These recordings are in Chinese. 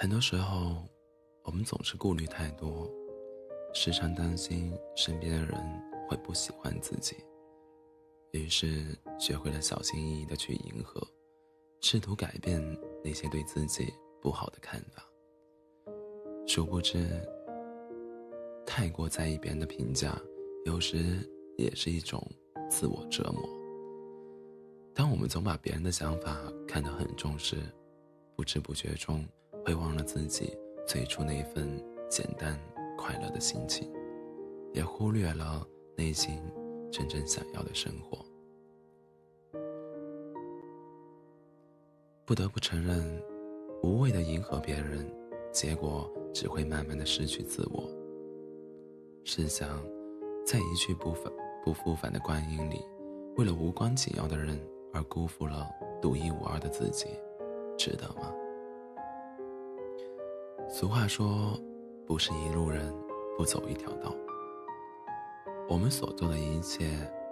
很多时候，我们总是顾虑太多，时常担心身边的人会不喜欢自己，于是学会了小心翼翼的去迎合，试图改变那些对自己不好的看法。殊不知，太过在意别人的评价，有时也是一种自我折磨。当我们总把别人的想法看得很重时，不知不觉中。会忘了自己最初那份简单快乐的心情，也忽略了内心真正想要的生活。不得不承认，无谓的迎合别人，结果只会慢慢的失去自我。试想，在一去不返、不复返的光阴里，为了无关紧要的人而辜负了独一无二的自己，值得吗？俗话说：“不是一路人，不走一条道。”我们所做的一切，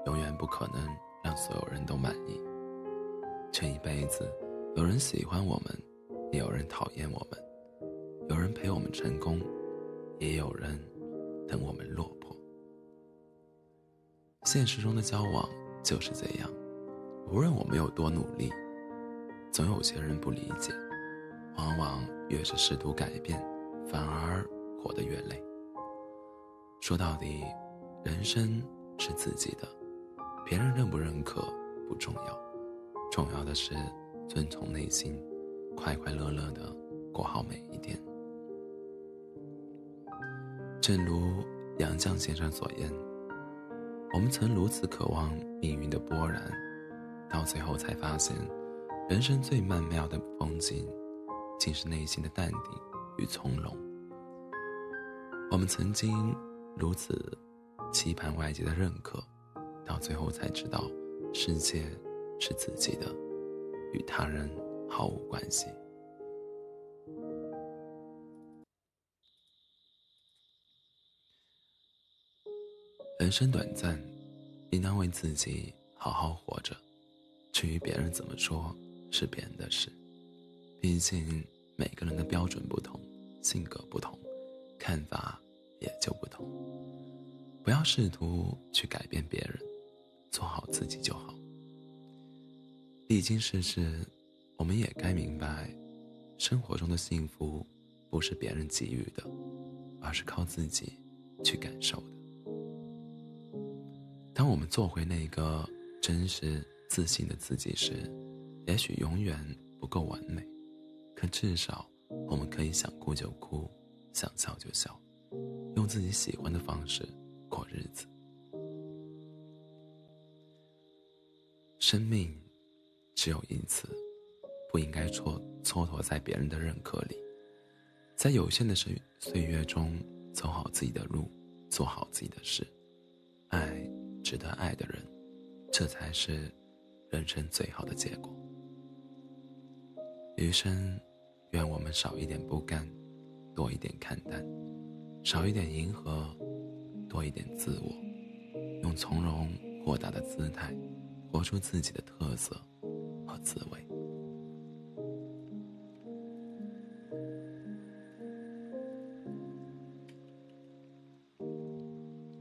永远不可能让所有人都满意。这一辈子，有人喜欢我们，也有人讨厌我们；有人陪我们成功，也有人等我们落魄。现实中的交往就是这样，无论我们有多努力，总有些人不理解。往往越是试图改变，反而活得越累。说到底，人生是自己的，别人认不认可不重要，重要的是遵从内心，快快乐乐的过好每一天。正如杨绛先生所言：“我们曾如此渴望命运的波澜，到最后才发现，人生最曼妙的风景。”竟是内心的淡定与从容。我们曾经如此期盼外界的认可，到最后才知道，世界是自己的，与他人毫无关系。人生短暂，应当为自己好好活着。至于别人怎么说，是别人的事。毕竟每个人的标准不同，性格不同，看法也就不同。不要试图去改变别人，做好自己就好。历经世事，我们也该明白，生活中的幸福不是别人给予的，而是靠自己去感受的。当我们做回那个真实自信的自己时，也许永远不够完美。至少，我们可以想哭就哭，想笑就笑，用自己喜欢的方式过日子。生命只有一次，不应该蹉蹉跎在别人的认可里。在有限的岁岁月中，走好自己的路，做好自己的事，爱值得爱的人，这才是人生最好的结果。余生。愿我们少一点不甘，多一点看淡；少一点迎合，多一点自我。用从容豁达的姿态，活出自己的特色和滋味。